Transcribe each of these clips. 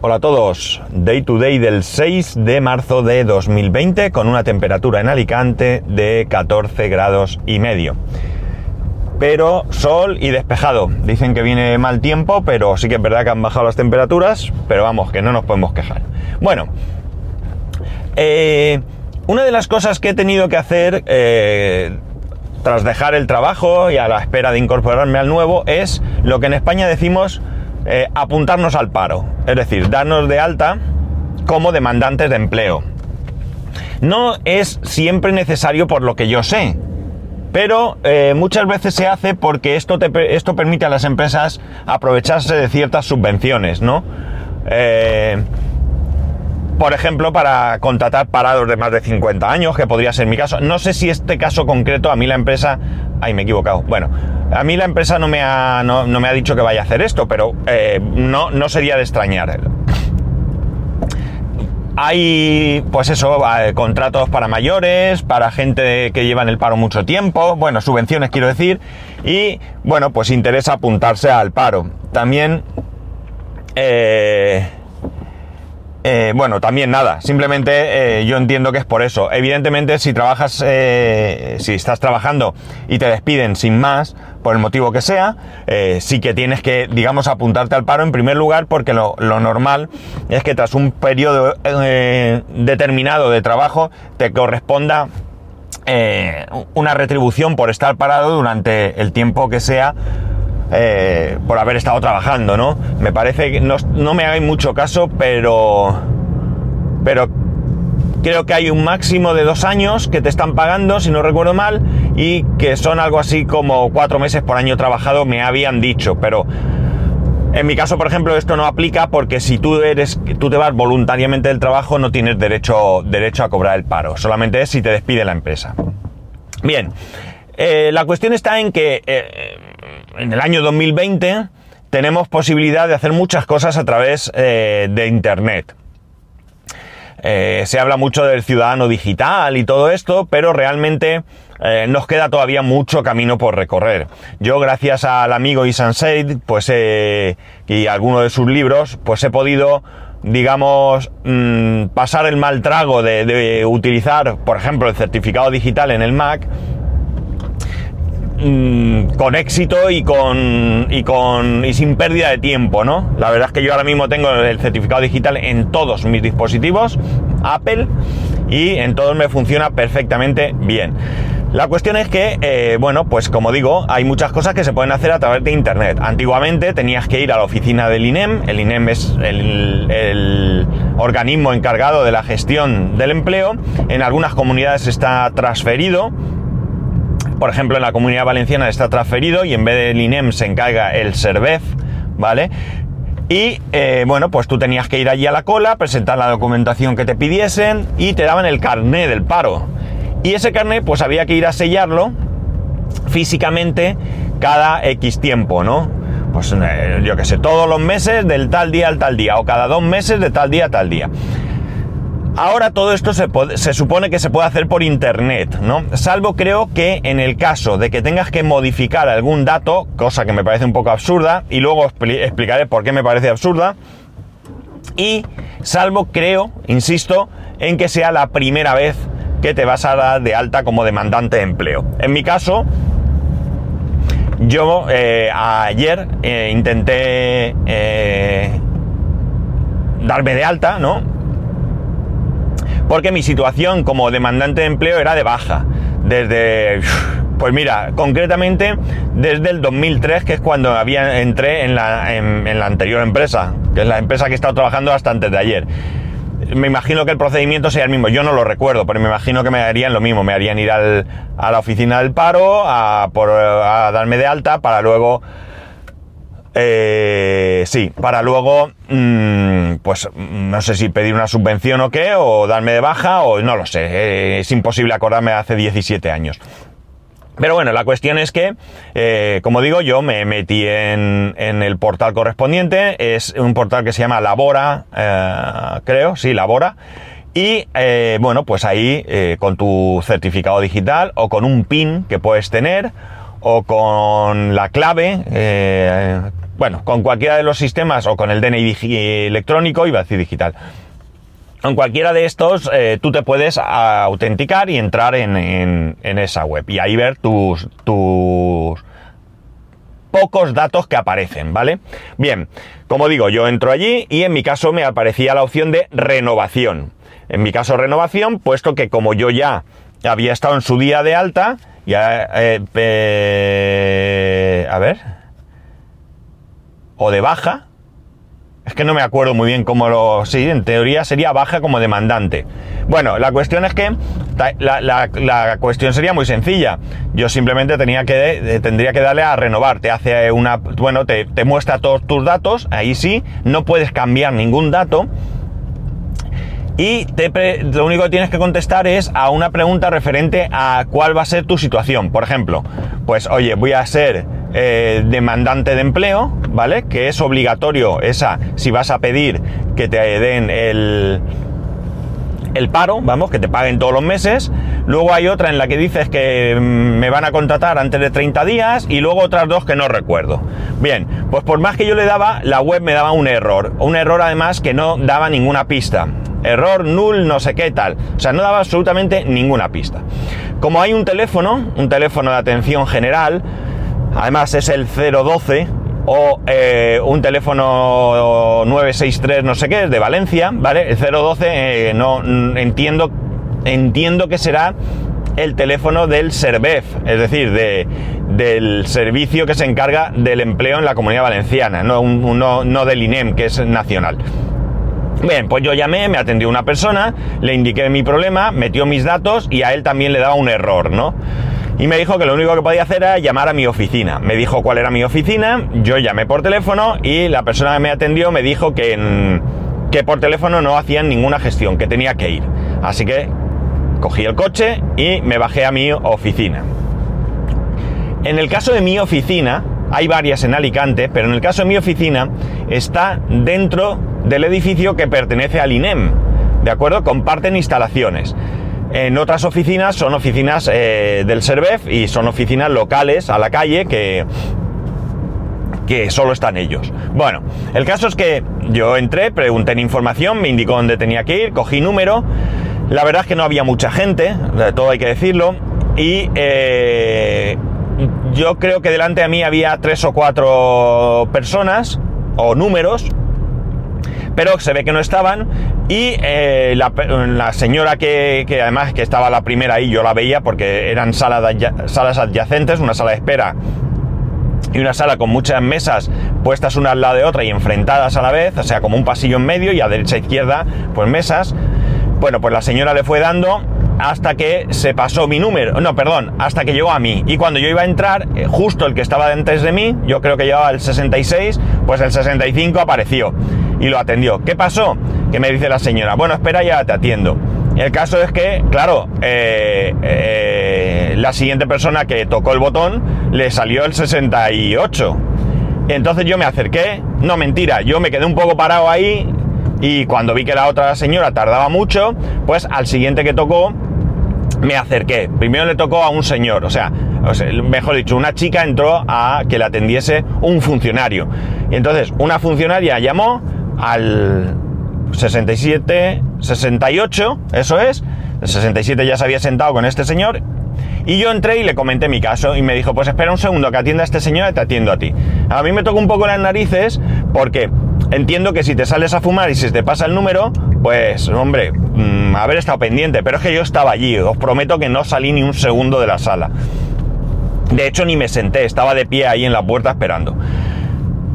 Hola a todos, Day to Day del 6 de marzo de 2020 con una temperatura en Alicante de 14 grados y medio. Pero sol y despejado. Dicen que viene mal tiempo, pero sí que es verdad que han bajado las temperaturas, pero vamos, que no nos podemos quejar. Bueno, eh, una de las cosas que he tenido que hacer eh, tras dejar el trabajo y a la espera de incorporarme al nuevo es lo que en España decimos eh, apuntarnos al paro, es decir, darnos de alta como demandantes de empleo. No es siempre necesario por lo que yo sé, pero eh, muchas veces se hace porque esto, esto permite a las empresas aprovecharse de ciertas subvenciones, ¿no? Eh, por ejemplo, para contratar parados de más de 50 años, que podría ser mi caso. No sé si este caso concreto, a mí la empresa... Ay, me he equivocado. Bueno, a mí la empresa no me ha, no, me ha dicho que vaya a hacer esto, pero eh, no, no sería de extrañar. Hay, pues eso, eh, contratos para mayores, para gente que lleva en el paro mucho tiempo, bueno, subvenciones quiero decir, y bueno, pues interesa apuntarse al paro. También, eh, eh, bueno, también nada, simplemente eh, yo entiendo que es por eso. Evidentemente, si trabajas, eh, si estás trabajando y te despiden sin más, por el motivo que sea, sí que tienes que, digamos, apuntarte al paro en primer lugar, porque lo, normal es que tras un periodo determinado de trabajo te corresponda una retribución por estar parado durante el tiempo que sea eh, por haber estado trabajando, ¿no? Me parece que no, me hagáis mucho caso, pero. Pero creo que hay un máximo de dos años que te están pagando, si no recuerdo mal, y que son algo así como cuatro meses por año trabajado, me habían dicho, pero. En mi caso, por ejemplo, esto no aplica porque si tú eres, tú te vas voluntariamente del trabajo, no tienes derecho, derecho a cobrar el paro. Solamente es si te despide la empresa. Bien, eh, la cuestión está en que eh, en el año 2020 tenemos posibilidad de hacer muchas cosas a través eh, de Internet. Eh, se habla mucho del ciudadano digital y todo esto, pero realmente eh, nos queda todavía mucho camino por recorrer. Yo, gracias al amigo Isan Said, pues, y alguno de sus libros, pues he podido, digamos, mm, pasar el mal trago de utilizar, por ejemplo, el certificado digital en el Mac Mm, con éxito y con, y con y sin pérdida de tiempo, ¿no? La verdad es que yo ahora mismo tengo el certificado digital en todos mis dispositivos Apple y en todos me funciona perfectamente bien. La cuestión es que, eh, bueno, pues como digo, hay muchas cosas que se pueden hacer a través de Internet. Antiguamente tenías que ir a la oficina del INEM, el INEM es el, el organismo encargado de la gestión del empleo, en algunas comunidades está transferido, por ejemplo, en la comunidad valenciana está transferido y en vez del INEM se encarga el SERVEF, ¿vale? Y eh, bueno, pues tú tenías que ir allí a la cola, presentar la documentación que te pidiesen y te daban el carné del paro. Y ese carné, pues había que ir a sellarlo físicamente cada X tiempo, ¿no? Pues eh, yo qué sé, todos los meses del tal día al tal día, o cada dos meses de tal día a tal día. Ahora todo esto se, se, supone que se puede hacer por internet, ¿no? Salvo creo que en el caso de que tengas que modificar algún dato, cosa que me parece un poco absurda, y luego explicaré por qué me parece absurda, y salvo creo, insisto, en que sea la primera vez que te vas a dar de alta como demandante de empleo. En mi caso, yo eh, ayer eh, intenté eh, darme de alta, ¿no? Porque mi situación como demandante de empleo era de baja. Desde, pues mira, concretamente desde el 2003, que es cuando había, entré en la, anterior empresa, que es la empresa que he estado trabajando hasta antes de ayer me imagino que el procedimiento sea el mismo. Yo no lo recuerdo, pero me imagino que me harían lo mismo. Me harían ir al, a la oficina del paro a, por, a darme de alta para luego eh, sí, para luego, mm, pues no sé si pedir una subvención o qué, o darme de baja, o no lo sé, eh, es imposible acordarme hace 17 años. Pero bueno, la cuestión es que, eh, como digo, yo me metí en, el portal correspondiente, es un portal que se llama Labora, creo, sí, Labora, y bueno, pues ahí con tu certificado digital o con un PIN que puedes tener, o con la clave bueno, con cualquiera de los sistemas o con el DNI electrónico, iba a decir digital, con cualquiera de estos eh, tú te puedes autenticar y entrar en, esa web y ahí ver tus, tus pocos datos que aparecen, ¿vale? Bien, como digo, yo entro allí y en mi caso me aparecía la opción de renovación. En mi caso renovación, puesto que como yo ya había estado en su día de alta, ya... Eh, a ver. O de baja, es que no me acuerdo muy bien cómo lo... Sí, en teoría sería baja como demandante. Bueno, la cuestión es que la, cuestión sería muy sencilla. Yo simplemente tenía que, eh, tendría que darle a renovar. Te hace una... Bueno, te, muestra todos tus datos. Ahí sí, no puedes cambiar ningún dato. Y te, lo único que tienes que contestar es a una pregunta referente a cuál va a ser tu situación. Por ejemplo, pues oye, voy a ser eh, demandante de empleo, ¿vale? Que es obligatorio esa, si vas a pedir que te den el, el paro, vamos, que te paguen todos los meses. Luego hay otra en la que dices que mm, me van a contratar antes de 30 días y luego otras dos que no recuerdo. Bien, pues por más que yo le daba, la web me daba un error. Un error además que no daba ninguna pista. Error null, no sé qué tal. O sea, no daba absolutamente ninguna pista. Como hay un teléfono, un teléfono de atención general, Además es el 012 o eh, un teléfono 963 no sé qué, es de Valencia, ¿vale? El 012 eh, no entiendo, entiendo que será el teléfono del SERVEF, es decir, de, del servicio que se encarga del empleo en la comunidad valenciana, no, no, no del INEM, que es nacional. Bien, pues yo llamé, me atendió una persona, le indiqué mi problema, metió mis datos y a él también le daba un error, ¿no? Y me dijo que lo único que podía hacer era llamar a mi oficina. Me dijo cuál era mi oficina, yo llamé por teléfono y la persona que me atendió me dijo que, que por teléfono no hacían ninguna gestión, que tenía que ir. Así que cogí el coche y me bajé a mi oficina. En el caso de mi oficina, hay varias en Alicante, pero en el caso de mi oficina está dentro del edificio que pertenece al INEM, ¿de acuerdo? Comparten instalaciones. En otras oficinas son oficinas eh, del SERVEF y son oficinas locales a la calle que, que solo están ellos. Bueno, el caso es que yo entré, pregunté en información, me indicó dónde tenía que ir, cogí número. La verdad es que no había mucha gente, todo hay que decirlo. Y eh, yo creo que delante de mí había tres o cuatro personas o números pero se ve que no estaban y eh, la, señora que, además que estaba la primera ahí, yo la veía porque eran salas, salas adyacentes, una sala de espera y una sala con muchas mesas puestas una al lado de otra y enfrentadas a la vez, o sea, como un pasillo en medio y a derecha e izquierda, pues mesas. Bueno, pues la señora le fue dando hasta que se pasó mi número, no, perdón, hasta que llegó a mí. Y cuando yo iba a entrar, eh, justo el que estaba antes de mí, yo creo que llevaba el 66, pues el 65 apareció y lo atendió. ¿Qué pasó? Que me dice la señora, bueno, espera, ya te atiendo. El caso es que, claro, eh, eh, la siguiente persona que tocó el botón le salió el 68. Entonces yo me acerqué, no mentira, yo me quedé un poco parado ahí y cuando vi que la otra señora tardaba mucho, pues al siguiente que tocó me acerqué. Primero le tocó a un señor, o sea, mejor dicho, una chica entró a que le atendiese un funcionario. Y entonces una funcionaria llamó al 67, 68, eso es. El 67 ya se había sentado con este señor. Y yo entré y le comenté mi caso y me dijo, pues espera un segundo que atienda a este señor y te atiendo a ti. A mí me tocó un poco las narices porque entiendo que si te sales a fumar y si te pasa el número, pues hombre, mm, haber estado pendiente. Pero es que yo estaba allí, os prometo que no salí ni un segundo de la sala. De hecho, ni me senté, estaba de pie ahí en la puerta esperando.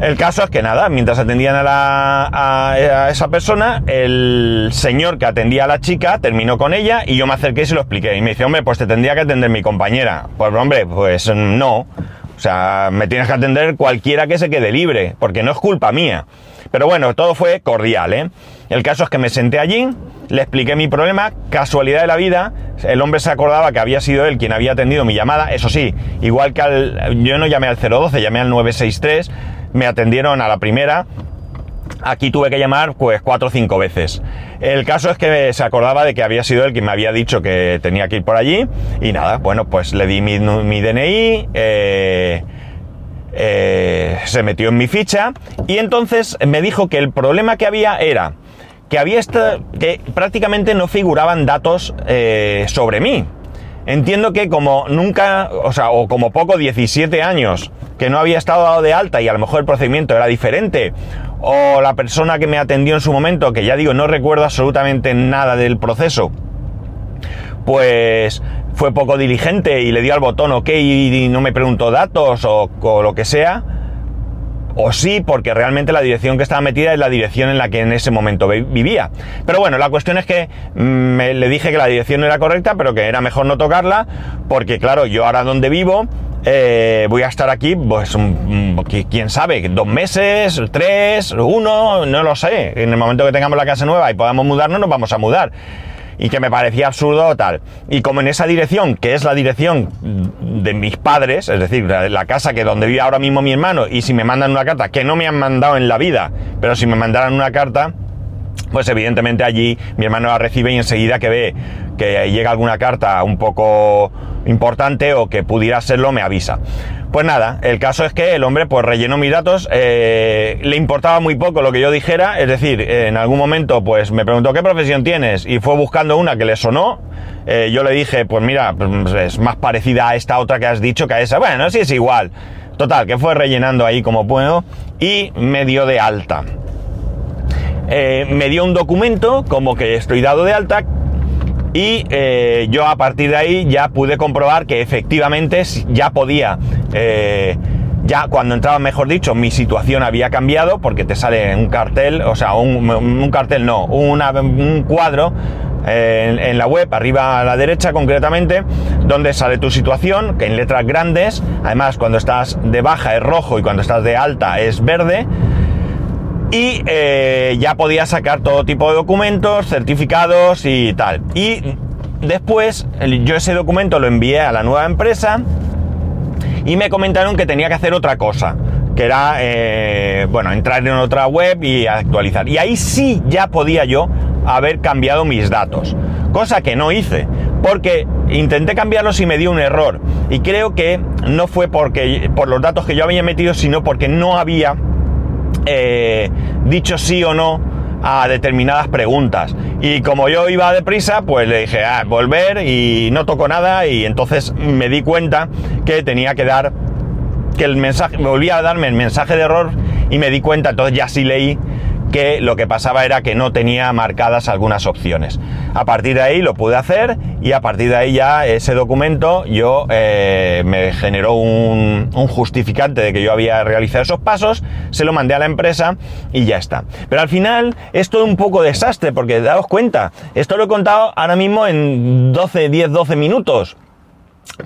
El caso es que nada, mientras atendían a, la, esa persona, el señor que atendía a la chica terminó con ella y yo me acerqué y se lo expliqué. Y me dice, hombre, pues te tendría que atender mi compañera. Pues hombre, pues no. O sea, me tienes que atender cualquiera que se quede libre, porque no es culpa mía. Pero bueno, todo fue cordial, ¿eh? El caso es que me senté allí, le expliqué mi problema, casualidad de la vida, el hombre se acordaba que había sido él quien había atendido mi llamada, eso sí, igual que al, yo no llamé al 012, llamé al 963, me atendieron a la primera, aquí tuve que llamar pues cuatro o cinco veces. El caso es que se acordaba de que había sido él quien me había dicho que tenía que ir por allí y nada, bueno, pues le di mi, DNI, eh, eh, se metió en mi ficha y entonces me dijo que el problema que había era que había que prácticamente no figuraban datos eh, sobre mí. Entiendo que como nunca, o sea, o como poco 17 años que no había estado dado de alta y a lo mejor el procedimiento era diferente, o la persona que me atendió en su momento, que ya digo, no recuerdo absolutamente nada del proceso, pues fue poco diligente y le dio al botón OK y no me preguntó datos o, lo que sea. O sí, porque realmente la dirección que estaba metida es la dirección en la que en ese momento vivía. Pero bueno, la cuestión es que mm, me, le dije que la dirección no era correcta, pero que era mejor no tocarla, porque claro, yo ahora donde vivo, eh, voy a estar aquí, pues, quién sabe, dos meses, tres, uno, no lo sé. En el momento que tengamos la casa nueva y podamos mudarnos, nos vamos a mudar y que me parecía absurdo tal. Y como en esa dirección, que es la dirección de mis padres, es decir, la, casa que donde vive ahora mismo mi hermano, y si me mandan una carta, que no me han mandado en la vida, pero si me mandaran una carta, pues evidentemente allí mi hermano la recibe y enseguida que ve que llega alguna carta un poco importante o que pudiera serlo, me avisa. Pues nada, el caso es que el hombre pues rellenó mis datos, eh, le importaba muy poco lo que yo dijera, es decir, en algún momento pues me preguntó qué profesión tienes y fue buscando una que le sonó, eh, yo le dije pues mira, pues, es más parecida a esta otra que has dicho que a esa, bueno, sí es igual, total, que fue rellenando ahí como puedo y me dio de alta. Eh, me dio un documento como que estoy dado de alta y eh, yo a partir de ahí ya pude comprobar que efectivamente ya podía, eh, ya cuando entraba, mejor dicho, mi situación había cambiado porque te sale un cartel, o sea, un, cartel no, un cuadro en, en, la web, arriba a la derecha concretamente, donde sale tu situación, que en letras grandes, además cuando estás de baja es rojo y cuando estás de alta es verde y eh, ya podía sacar todo tipo de documentos, certificados y tal. Y después yo ese documento lo envié a la nueva empresa y me comentaron que tenía que hacer otra cosa, que era, eh, bueno, entrar en otra web y actualizar. Y ahí sí ya podía yo haber cambiado mis datos, cosa que no hice, porque intenté cambiarlos y me dio un error. Y creo que no fue porque, por los datos que yo había metido, sino porque no había eh, dicho sí o no a determinadas preguntas. Y como yo iba deprisa, pues le dije, ah, volver y no tocó nada y entonces me di cuenta que tenía que dar, que el mensaje, volvía a darme el mensaje de error y me di cuenta, entonces ya sí leí que lo que pasaba era que no tenía marcadas algunas opciones. A partir de ahí lo pude hacer y a partir de ahí ya ese documento yo eh, me generó un, justificante de que yo había realizado esos pasos, se lo mandé a la empresa y ya está. Pero al final es todo un poco desastre porque daos cuenta, esto lo he contado ahora mismo en 12, 10, 12 minutos.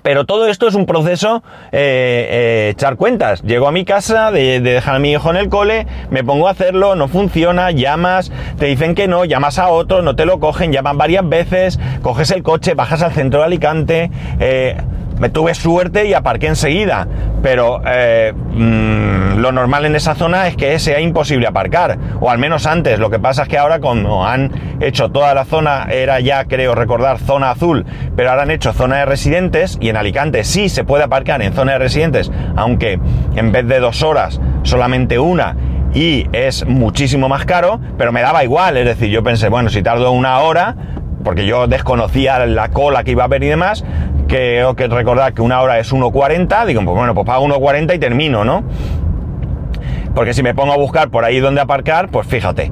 Pero todo esto es un proceso eh, eh, echar cuentas. Llego a mi casa de, dejar a mi hijo en el cole, me pongo a hacerlo, no funciona, llamas, te dicen que no, llamas a otro, no te lo cogen, llaman varias veces, coges el coche, bajas al centro de Alicante, eh, me tuve suerte y aparqué enseguida, pero eh, mm, lo normal en esa zona es que sea imposible aparcar, o al menos antes. Lo que pasa es que ahora como han hecho toda la zona, era ya creo recordar zona azul, pero ahora han hecho zona de residentes y en Alicante sí se puede aparcar en zona de residentes, aunque en vez de dos horas solamente una y es muchísimo más caro, pero me daba igual, es decir, yo pensé, bueno, si tardo una hora, porque yo desconocía la cola que iba a haber y demás, que que recordar que una hora es 1.40, digo, pues bueno, pues pago 1.40 y termino, ¿no? Porque si me pongo a buscar por ahí donde aparcar, pues fíjate.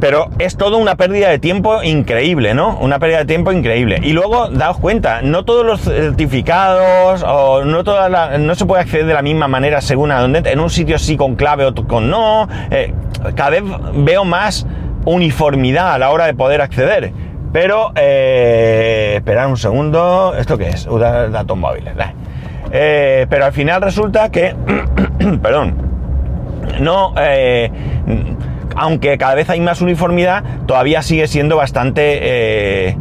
Pero es todo una pérdida de tiempo increíble, ¿no? Una pérdida de tiempo increíble. Y luego, daos cuenta, no todos los certificados o no toda no se puede acceder de la misma manera según a donde, en un sitio sí con clave, otro con no. Eh, cada vez veo más uniformidad a la hora de poder acceder. Pero, eh, esperad un segundo, ¿esto qué es? Datos móviles. Eh, pero al final resulta que, perdón, no, eh, aunque cada vez hay más uniformidad, todavía sigue siendo bastante, eh,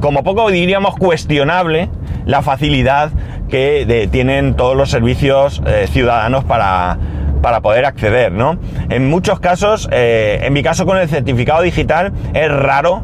como poco diríamos, cuestionable la facilidad que tienen todos los servicios ciudadanos para, para poder acceder, ¿no? En muchos casos, en mi caso con el certificado digital, es raro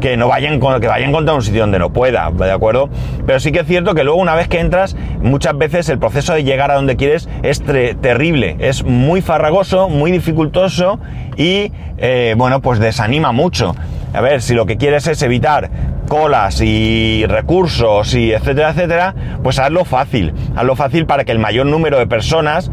que no vayan que vayan a encontrar un sitio donde no pueda, ¿de acuerdo? Pero sí que es cierto que luego una vez que entras, muchas veces el proceso de llegar a donde quieres es terrible, es muy farragoso, muy dificultoso y, eh, bueno, pues desanima mucho. A ver, si lo que quieres es evitar colas y recursos y etcétera, etcétera, pues hazlo fácil. Hazlo fácil para que el mayor número de personas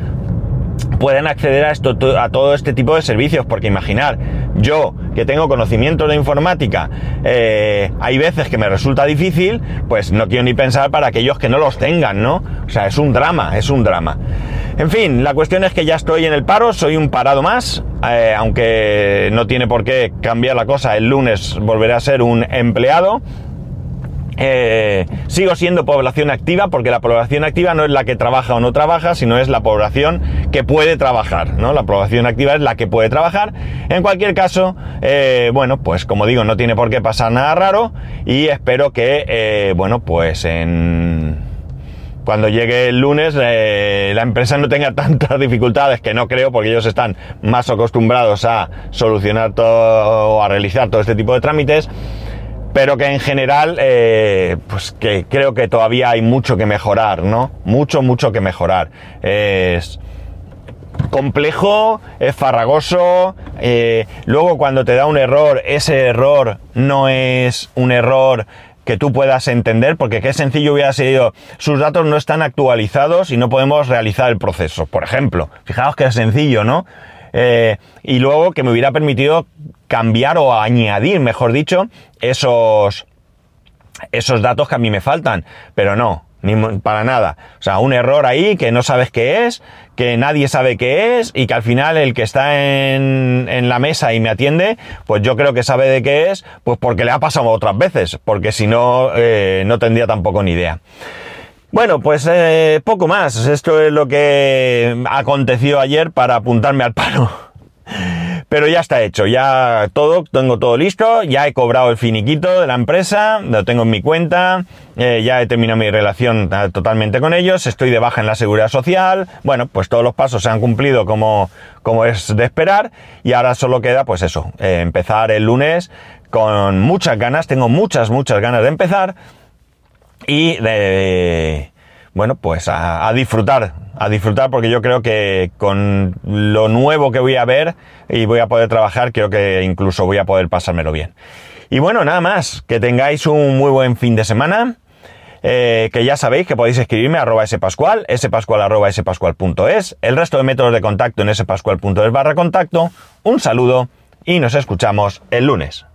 puedan acceder a, esto, a todo este tipo de servicios, porque imaginar, yo que tengo conocimiento de informática, eh, hay veces que me resulta difícil, pues no quiero ni pensar para aquellos que no los tengan, ¿no? O sea, es un drama, es un drama. En fin, la cuestión es que ya estoy en el paro, soy un parado más, eh, aunque no tiene por qué cambiar la cosa, el lunes volveré a ser un empleado. Eh, sigo siendo población activa porque la población activa no es la que trabaja o no trabaja, sino es la población que puede trabajar, ¿no? La población activa es la que puede trabajar. En cualquier caso, eh, bueno, pues como digo, no tiene por qué pasar nada raro y espero que, eh, bueno, pues en cuando llegue el lunes la empresa no tenga tantas dificultades, que no creo, porque ellos están más acostumbrados a solucionar todo o a realizar todo este tipo de trámites pero que en general, eh, pues que creo que todavía hay mucho que mejorar, ¿no? Mucho, mucho que mejorar. Es complejo, es farragoso, eh, luego cuando te da un error, ese error no es un error que tú puedas entender, porque qué sencillo hubiera sido, sus datos no están actualizados y no podemos realizar el proceso, por ejemplo. Fijaos que es sencillo, ¿no? Eh, y luego que me hubiera permitido cambiar o añadir, mejor dicho, esos, esos datos que a mí me faltan. Pero no, ni para nada. O sea, un error ahí que no sabes qué es, que nadie sabe qué es y que al final el que está en, en, la mesa y me atiende, pues yo creo que sabe de qué es, pues porque le ha pasado otras veces, porque si no, eh, no tendría tampoco ni idea. Bueno, pues eh, poco más. Esto es lo que aconteció ayer para apuntarme al paro. Pero ya está hecho, ya todo, tengo todo listo, ya he cobrado el finiquito de la empresa, lo tengo en mi cuenta, eh, ya he terminado mi relación eh, totalmente con ellos, estoy de baja en la seguridad social, bueno, pues todos los pasos se han cumplido como, como es de esperar y ahora solo queda pues eso, empezar el lunes con muchas ganas, tengo muchas, muchas ganas de empezar y de, bueno, pues a, disfrutar, a disfrutar porque yo creo que con lo nuevo que voy a ver y voy a poder trabajar, creo que incluso voy a poder pasármelo bien. Y bueno, nada más, que tengáis un muy buen fin de semana. Eh, que ya sabéis que podéis escribirme a arroba spascual, spascual arroba spascual.es, el resto de métodos de contacto en spascual.es barra contacto. Un saludo y nos escuchamos el lunes.